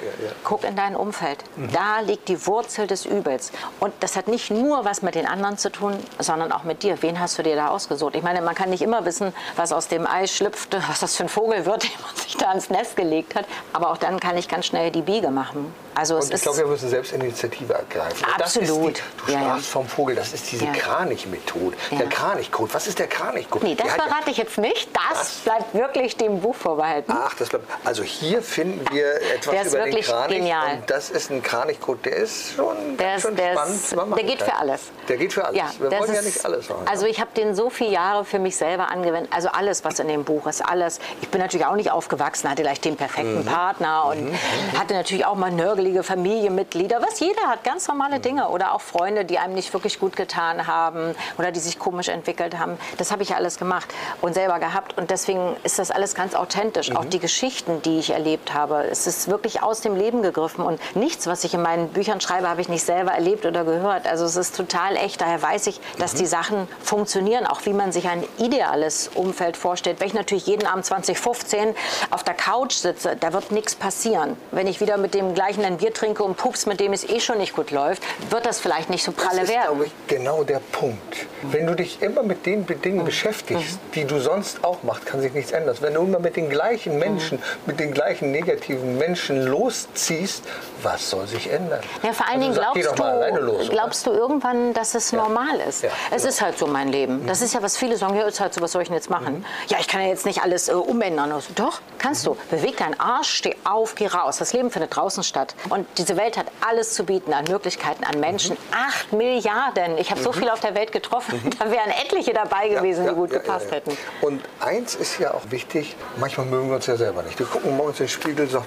Guck in dein Umfeld. Da liegt die Wurzel des Übels. Und das hat nicht nur was mit den anderen zu tun, sondern auch mit dir. Wen hast du dir da ausgesucht? Ich meine, man kann nicht immer wissen, was aus dem Ei schlüpft, was das für ein Vogel wird, [laughs] den man sich da ins Nest gelegt hat. Aber auch dann kann ich ganz schnell die Biege machen. Also Und ich glaube, wir müssen selbst Initiative ergreifen. Das Absolut. die, du Ja, ja. sprachst vom Vogel, das ist diese Ja. Kranich-Methode. Ja. Der Kranichcode. Was ist der Kranichcode? Nee, das Der ja- verrate ich jetzt nicht. Das Was? bleibt wirklich dem Buch vorbehalten. Ach, das bleibt. Also hier finden wir etwas Der ist über den wirklich Kranich. genial. Und das ist ein Kranichcode, der ist schon Der, ist, schön der, spannend. ist, der geht das. für alles. Der geht für alles. wir das wollen ja ist- nicht alles machen. Also ich habe den so viele Jahre für mich selber angewendet. Also alles, was in dem Buch ist, alles. Ich bin natürlich auch nicht aufgewachsen, hatte gleich den perfekten Mhm. Partner und hatte natürlich auch mal nörgelige Familienmitglieder. Was jeder hat, ganz normale Mhm. Dinge. Oder auch Freunde, die einem nicht wirklich gut getan haben oder die sich komisch entwickelt haben. Das habe ich alles gemacht und selber gehabt. Und deswegen ist das alles ganz authentisch. Mhm. Auch die Geschichten, die ich erlebt habe. Es ist wirklich aus dem Leben gegriffen. Und nichts, was ich in meinen Büchern schreibe, habe ich nicht selber erlebt oder gehört. Also es ist total echt. Daher weiß ich, dass die Sachen funktionieren. Auch wie man sich ein ideales Umfeld vorstellt. Wenn ich natürlich jeden Abend 2015 auf der Couch sitze, da wird nichts passieren. Wenn ich wieder mit dem gleichen ein Bier trinke und pups, mit dem es eh schon nicht gut läuft, wird das vielleicht nicht so das pralle ist, werden. glaube ich, genau der Punkt. Wenn du dich immer mit den Dingen beschäftigst, die du sonst auch machst, kann sich nichts ändern. Wenn du immer mit den gleichen Menschen, mit den gleichen negativen Menschen losziehst, was soll sich ändern? Ja, vor allen Dingen also geh glaubst, du, los, glaubst du irgendwann, dass es normal ist. Ja, es genau. ist halt so mein Leben. Das ist ja, was viele sagen, ja, ist halt so, was soll ich denn jetzt machen? Mhm. Ja, ich kann ja jetzt nicht alles äh, umändern. Also, doch, kannst du. Beweg deinen Arsch, steh auf, geh raus. Das Leben findet draußen statt. Und diese Welt hat alles zu bieten an Möglichkeiten, an Menschen. Mhm. Acht Milliarden. Ich habe so viele auf der Welt getroffen. Da wären etliche dabei gewesen, die gut ja, gepasst ja, ja. hätten. Und eins ist ja auch wichtig, manchmal mögen wir uns ja selber nicht. Wir gucken morgens in den Spiegel und sagen,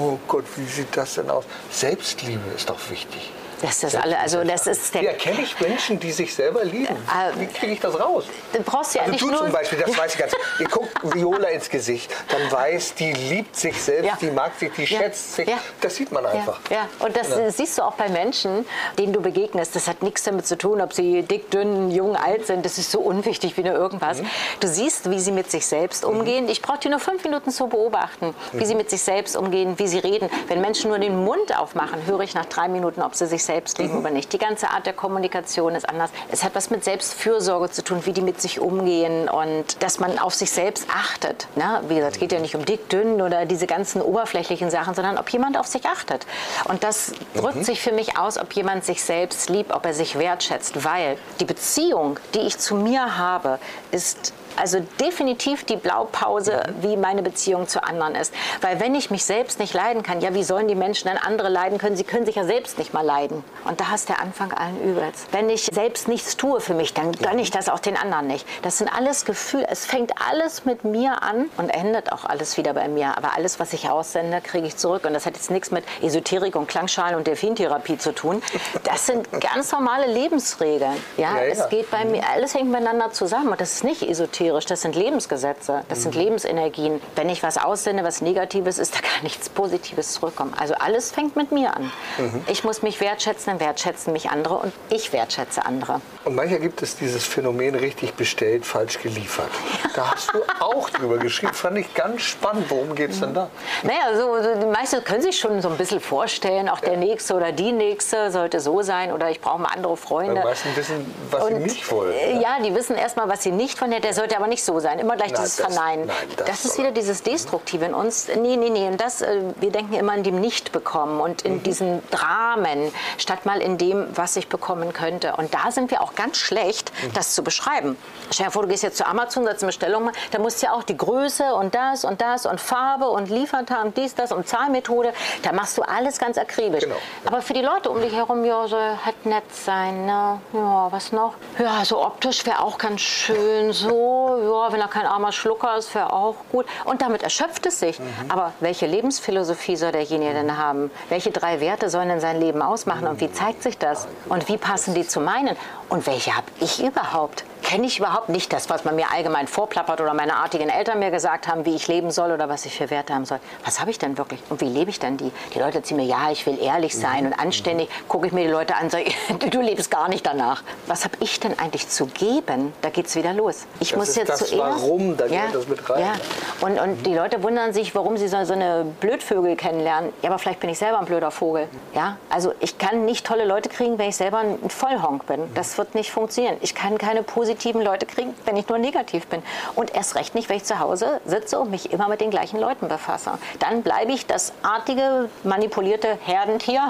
oh Gott, wie sieht das denn aus? Selbstliebe ist doch wichtig. Das ist alle, also das ist Wie der. erkenne ich Menschen, die sich selber lieben? Äh, Wie kriege ich das raus? Du brauchst ja Also nicht du zum Beispiel, das weiß ich ganz. [laughs] Ihr guckt Viola ins Gesicht, dann weiß, die liebt sich selbst, Ja. die mag sich, die Ja. schätzt sich. Ja. Das sieht man einfach. Ja, und das äh, siehst du auch bei Menschen, denen du begegnest. Das hat nichts damit zu tun, ob sie dick, dünn, jung, alt sind. Das ist so unwichtig wie nur irgendwas. Mhm. Du siehst, wie sie mit sich selbst umgehen. Ich brauche die nur fünf Minuten zu beobachten, wie Mhm. sie mit sich selbst umgehen, wie sie reden. Wenn Menschen nur den Mund aufmachen, höre ich nach drei Minuten, ob sie sich selbst Mhm. oder nicht. Die ganze Art der Kommunikation ist anders. Es hat was mit Selbstfürsorge zu tun, wie die mit sich umgehen und dass man auf sich selbst achtet. Na, wie gesagt, es geht ja nicht um dick, dünn oder diese ganzen oberflächlichen Sachen, sondern ob jemand auf sich achtet. Und das drückt sich für mich aus, ob jemand sich selbst liebt, ob er sich wertschätzt, weil die Beziehung, die ich zu mir habe, ist also definitiv die Blaupause, wie meine Beziehung zu anderen ist. Weil wenn ich mich selbst nicht leiden kann, ja, wie sollen die Menschen dann andere leiden können? Sie können sich ja selbst nicht mal leiden. Und da ist der Anfang allen Übels. Wenn ich selbst nichts tue für mich, dann gönne ich das auch den anderen nicht. Das sind alles Gefühle. Es fängt alles mit mir an und endet auch alles wieder bei mir. Aber alles, was ich aussende, kriege ich zurück. Und das hat jetzt nichts mit Esoterik und Klangschalen und Delfintherapie zu tun. Das sind ganz normale Lebensregeln. Ja, Ja, ja. es geht bei mir, alles hängt miteinander zusammen. Und das ist nicht esoterisch, das sind Lebensgesetze, das Mhm. sind Lebensenergien. Wenn ich was aussende, was Negatives ist, [laughs] da kann nichts Positives zurückkommen. Also alles fängt mit mir an. Mhm. Ich muss mich wertschätzen, dann wertschätzen mich andere und ich wertschätze andere. Und manchmal gibt es dieses Phänomen richtig bestellt, falsch geliefert. Da hast du [laughs] auch drüber geschrieben. Fand ich ganz spannend. Worum geht es denn da? Naja, so, so, die meisten können sich schon so ein bisschen vorstellen, auch der Nächste oder die Nächste sollte so sein oder ich brauche mal andere Freunde. Die meisten wissen, was sie Und, nicht wollen. äh, Ja, die wissen erstmal, was sie nicht wollen. Der sollte aber nicht so sein. Immer gleich Nein, dieses das- Verneinen. nein, das das, ist wieder dieses Destruktive in uns. Nee, nee, nee. Und das, äh, wir denken immer in dem Nicht-Bekommen und Mhm. in diesen Dramen, statt mal in dem, was ich bekommen könnte. Und da sind wir auch ganz schlecht, Mhm. das zu beschreiben. Stell dir vor, du gehst jetzt zu Amazon, setzt eine Bestellung, da musst du ja auch die Größe und das und das und Farbe und Liefertag und dies, das und Zahlmethode. Da machst du alles ganz akribisch. Genau. Aber für die Leute um dich herum, ja, soll halt nett sein, ne? Ja, was noch? Ja, so optisch wäre auch ganz schön, so, ja, wenn er kein armer Schlucker ist, wäre auch gut. Und damit erschöpft es sich. Aber welche Lebensphilosophie soll derjenige denn haben? Welche drei Werte sollen denn sein Leben ausmachen? Und wie zeigt sich das? Und wie passen die zu meinen? Und welche habe ich überhaupt? Kenne ich überhaupt nicht das, was man mir allgemein vorplappert oder meine artigen Eltern mir gesagt haben, wie ich leben soll oder was ich für Werte haben soll. Was habe ich denn wirklich und wie lebe ich denn die? Die Leute erzählen mir, ja, ich will ehrlich sein und anständig. Gucke ich mir die Leute an sage, [laughs] du lebst gar nicht danach. Was habe ich denn eigentlich zu geben? Da geht es wieder los. Ich Das muss ist jetzt das zuerst. Warum, da gehört das mit rein. Ja. Und, und die Leute wundern sich, warum sie so, so eine Blödvögel kennenlernen. Ja, aber vielleicht bin ich selber ein blöder Vogel. Ja, also ich kann nicht tolle Leute kriegen, wenn ich selber ein Vollhonk bin. Das wird nicht funktionieren. Ich kann keine positiven Leute kriegen, wenn ich nur negativ bin. Und erst recht nicht, wenn ich zu Hause sitze und mich immer mit den gleichen Leuten befasse. Dann bleibe ich das artige, manipulierte Herdentier,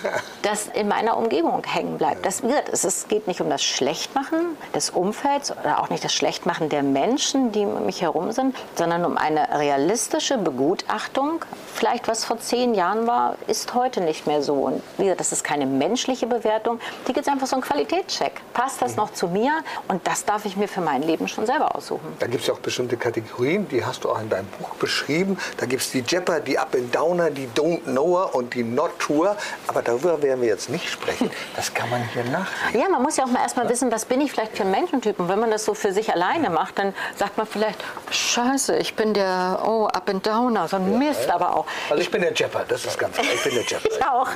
[laughs] das in meiner Umgebung hängen bleibt. Das, wie gesagt, es geht nicht um das Schlechtmachen des Umfelds oder auch nicht das Schlechtmachen der Menschen, die um mich herum sind, sondern um eine realistische Begutachtung. Vielleicht was vor zehn Jahren war, ist heute nicht mehr so. Und wie gesagt, das ist keine menschliche Bewertung. Die gibt es einfach so einen Qualitätscheck. Passt das noch zu mir? Und das darf ich mir für mein Leben schon selber aussuchen. Da gibt es ja auch bestimmte Kategorien, die hast du auch in deinem Buch beschrieben. Da gibt es die Jepper, die Up and Downer, die Don't Knower und die Not Tour. Aber darüber werden wir jetzt nicht sprechen. [laughs] Das kann man hier nachlesen. Ja, man muss ja auch mal erstmal wissen, was bin ich vielleicht für ein Menschentyp. Und wenn man das so für sich alleine macht, dann sagt man vielleicht, scheiße, ich bin der, oh, Up and Downer, so ein ja, Mist, ja. aber auch. Also ich bin der Jepper, das ist ganz klar. Ich bin der [laughs] Jepper. ich auch.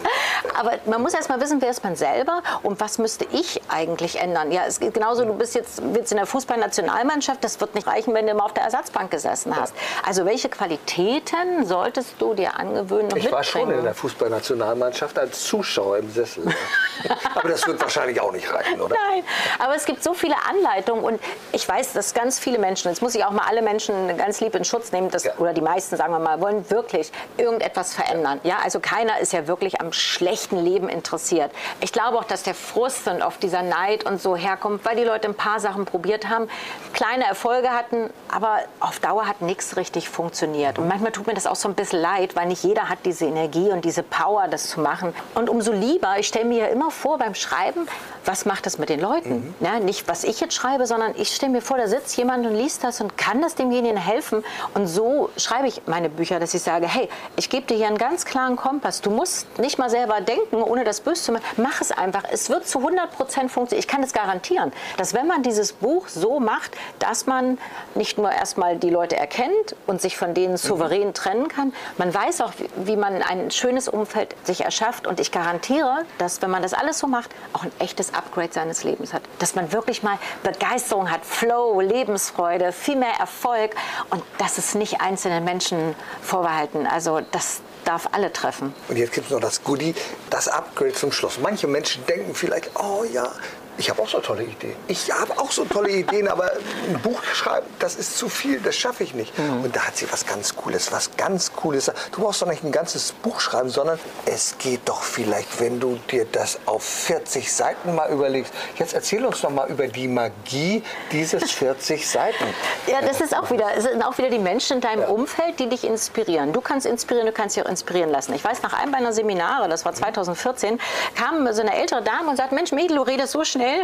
Aber man muss erstmal wissen, wer ist man selber und was müsste ich eigentlich ändern. Ja, es geht genauso, du bist jetzt, jetzt in der Fußballnationalmannschaft, das wird nicht reichen, wenn du immer auf der Ersatzbank gesessen hast. Also welche Qualitäten solltest du dir angewöhnen und Ich war schon in der Fußballnationalmannschaft als Zuschauer im Sessel. [laughs] aber das wird wahrscheinlich auch nicht reichen, oder? Nein, aber es gibt so viele Anleitungen und ich weiß, dass ganz viele Menschen, jetzt muss ich auch mal alle Menschen ganz lieb in Schutz nehmen, dass, ja. oder die meisten, sagen wir mal, wollen wirklich irgendetwas verändern. Ja, also keiner ist ja wirklich am schlechten Leben interessiert. Ich glaube auch, dass der Frust und auf dieser Neid und so herkommt, weil die Leute ein paar Sachen probiert haben, kleine Erfolge hatten, aber auf Dauer hat nichts richtig funktioniert. Und manchmal tut mir das auch so ein bisschen leid, weil nicht jeder hat diese Energie und diese Power, das zu machen. Und umso lieber, ich stelle mir ja immer vor beim Schreiben, was macht das mit den Leuten? Mhm. Ja, nicht, was ich jetzt schreibe, sondern ich stelle mir vor, da sitzt jemand und liest das und kann das demjenigen helfen. Und so schreibe ich meine Bücher, dass ich sage, hey, ich gebe dir hier einen ganz klaren Kompass. Du musst nicht mal selber denken, ohne das böse zu machen. Mach es einfach. Es wird zu 100 Prozent funktionieren. Ich kann es garantieren, dass wenn man dieses Buch so macht, dass man nicht nur erstmal die Leute erkennt und sich von denen souverän mhm. trennen kann, man weiß auch, wie man ein schönes Umfeld sich erschafft. Und ich garantiere, dass wenn man das alles so macht, auch ein echtes Upgrade seines Lebens hat. Dass man wirklich mal Begeisterung hat, Flow, Lebensfreude, viel mehr Erfolg und das ist nicht einzelnen Menschen vorbehalten. Also das darf alle treffen. Und jetzt gibt es noch das Goodie, das Upgrade zum Schluss. Manche Menschen denken vielleicht, oh ja, ich habe auch so tolle Ideen. Ich habe auch so tolle Ideen, aber ein Buch schreiben, das ist zu viel, das schaffe ich nicht. Mhm. Und da hat sie was ganz Cooles, was ganz Cooles. Du brauchst doch nicht ein ganzes Buch schreiben, sondern es geht doch vielleicht, wenn du dir das auf 40 Seiten mal überlegst. Jetzt erzähl uns doch mal über die Magie dieses [laughs] 40 Seiten. Ja, das ist auch wieder, es sind auch wieder die Menschen in deinem ja. Umfeld, die dich inspirieren. Du kannst inspirieren, du kannst dich auch inspirieren lassen. Ich weiß, nach einem meiner Seminare, das war 2014, kam so eine ältere Dame und sagt, Mensch, Mädel, du redest so schnell schnell.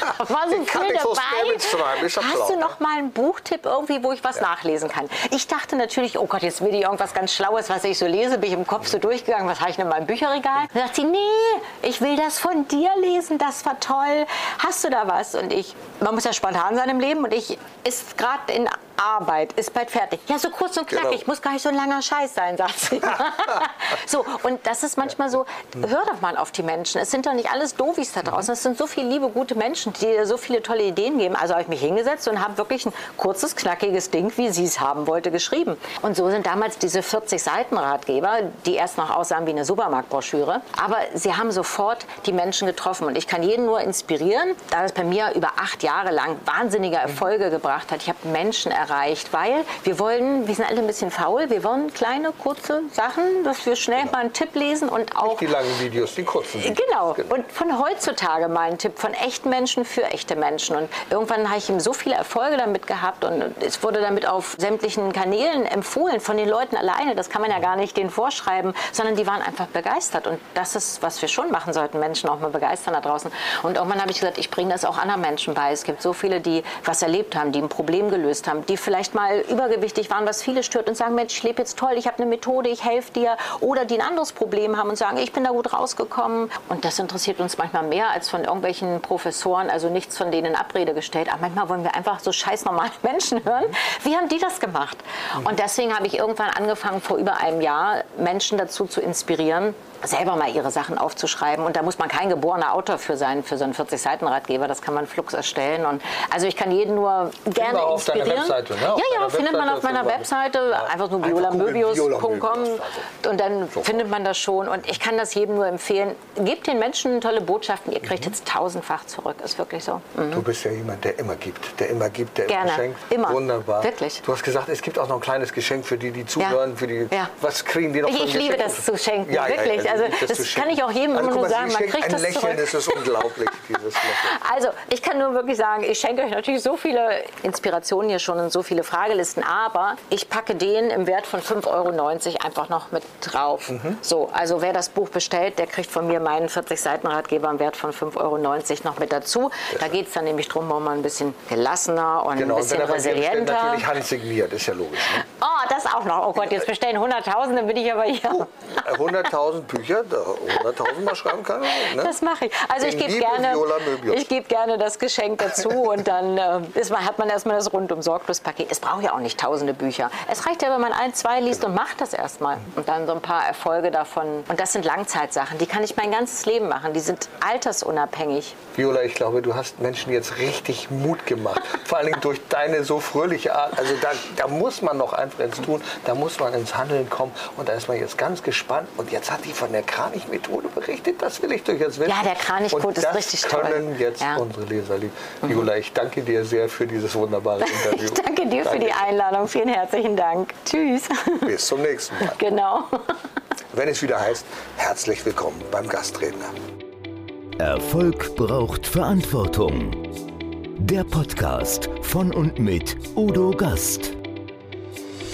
Ja. [laughs] [laughs] War so viel dabei. Hast du noch mal einen Buchtipp irgendwie, wo ich was ja. nachlesen kann? Ich dachte natürlich, oh Gott, jetzt will ich irgendwas ganz Schlaues, was ich so lese. Bin ich im Kopf so durchgegangen, was habe ich denn in meinem Bücherregal? Dann sagt sie, nee, ich will das von dir lesen, das war toll. Hast du da was? Und ich, man muss ja spontan sein im Leben und ich ist gerade in Arbeit, ist bald fertig. Ja, so kurz und knackig, genau. muss gar nicht so ein langer Scheiß sein, sagt sie. [laughs] so, und das ist manchmal so, hör doch mal auf die Menschen. Es sind doch nicht alles Doofies da draußen. Es sind so viele liebe, gute Menschen, die dir so viele tolle Ideen geben. Also habe ich mich hingesetzt und habe wirklich ein kurzes, knackiges Ding, wie sie es haben wollte, geschrieben. Und so sind damals diese 40 Seiten Ratgeber, die erst noch aussahen wie eine Supermarktbroschüre. Aber sie haben sofort die Menschen getroffen. Und ich kann jeden nur inspirieren, da es bei mir über acht Jahre lang wahnsinnige Erfolge gebracht hat. Ich habe Menschen erreicht erreicht, weil wir wollen, wir sind alle ein bisschen faul, wir wollen kleine, kurze Sachen, dass wir schnell genau. mal einen Tipp lesen und auch... Nicht die langen Videos, die kurzen Videos. Genau. genau. Und von heutzutage mal einen Tipp von echten Menschen für echte Menschen. Und irgendwann habe ich ihm so viele Erfolge damit gehabt und es wurde damit auf sämtlichen Kanälen empfohlen von den Leuten alleine. Das kann man ja gar nicht denen vorschreiben, sondern die waren einfach begeistert. Und das ist, was wir schon machen sollten, Menschen auch mal begeistern da draußen. Und irgendwann habe ich gesagt, ich bringe das auch anderen Menschen bei. Es gibt so viele, die was erlebt haben, die ein Problem gelöst haben, die vielleicht mal übergewichtig waren, was viele stört und sagen, Mensch, ich lebe jetzt toll, ich habe eine Methode, ich helfe dir. Oder die ein anderes Problem haben und sagen, ich bin da gut rausgekommen. Und das interessiert uns manchmal mehr als von irgendwelchen Professoren, also nichts von denen in Abrede gestellt. Aber manchmal wollen wir einfach so scheiß normale [laughs] Menschen hören. Wie haben die das gemacht? Und deswegen habe ich irgendwann angefangen, vor über einem Jahr Menschen dazu zu inspirieren, selber mal ihre Sachen aufzuschreiben. Und da muss man kein geborener Autor für sein, für so einen 40-Seiten-Ratgeber. Das kann man flugs erstellen. Und also ich kann jeden nur gerne auf deiner inspirieren. Webseite, ne? Ja, Auf ja, deiner findet man auf meiner Webseite. Ja. Einfach nur violamöbius.com violamöbius, und dann findet man das schon. Und ich kann das jedem nur empfehlen. Gebt den Menschen tolle Botschaften. Ihr Mhm. kriegt jetzt tausendfach zurück. Ist wirklich so. Mhm. Du bist ja jemand, der immer gibt, der immer gibt, der Gerne. immer schenkt. Immer. Wunderbar. Wirklich. Du hast gesagt, es gibt auch noch ein kleines Geschenk für die, die zuhören, für die. Ja. Was kriegen die noch Ich, ich liebe das zu schenken, Ja, ja, ja, wirklich. Also das zu kann ich auch jedem also, immer nur sagen. sie Man kriegt ein das Lächeln, zurück. es ist unglaublich, [laughs] dieses Lächeln. Also, ich kann nur wirklich sagen, ich schenke euch natürlich so viele Inspirationen hier schon und so viele Fragelisten, aber ich packe den im Wert von 5,90 Euro einfach noch mit drauf. Mhm. So, also wer das Buch bestellt, der kriegt von mir meinen 40-Seiten-Ratgeber im Wert von 5,90 Euro noch mit dazu. Da geht es dann nämlich darum, wo man ein bisschen gelassener und Genau, ein und wenn bisschen dir bestellt, resilienter. natürlich handsigniert, ist ja logisch. Ne? Oh, das auch noch. Oh Gott, jetzt bestellen Hunderttausende, bin ich aber hier. Äh, 100.000 Bücher, da 100.000 mal schreiben kann. Ne? Das mache ich. Also ich gebe gerne, ich gebe gerne das Geschenk dazu [laughs] und dann äh, ist man, hat man erstmal das rundum sorglos Paket. Es braucht ja auch nicht tausende Bücher. Es reicht ja, wenn man ein, zwei liest und macht das erstmal und dann so ein paar Erfolge davon. Und das sind Langzeitsachen, die kann ich mein ganzes Leben machen. Die sind altersunabhängig. Viola, ich glaube, du hast Menschen jetzt richtig Mut gemacht. Vor allen Dingen durch deine so fröhliche Art. Also da, da muss man noch einfach ins Tun, da muss man ins Handeln kommen. Und da ist man jetzt ganz gespannt. Und jetzt hat die von der Kranich-Methode berichtet. Das will ich doch jetzt wissen. Ja, der Kranichcode ist das richtig toll. können jetzt Ja. unsere Leser lieben. Viola, ich danke dir sehr für dieses wunderbare [laughs] Interview. Ich danke dir für die Einladung. Vielen herzlichen Dank. Tschüss. Bis zum nächsten Mal. [laughs] genau. Wenn es wieder heißt, herzlich willkommen beim Gastredner. Erfolg braucht Verantwortung. Der Podcast von und mit Udo Gast.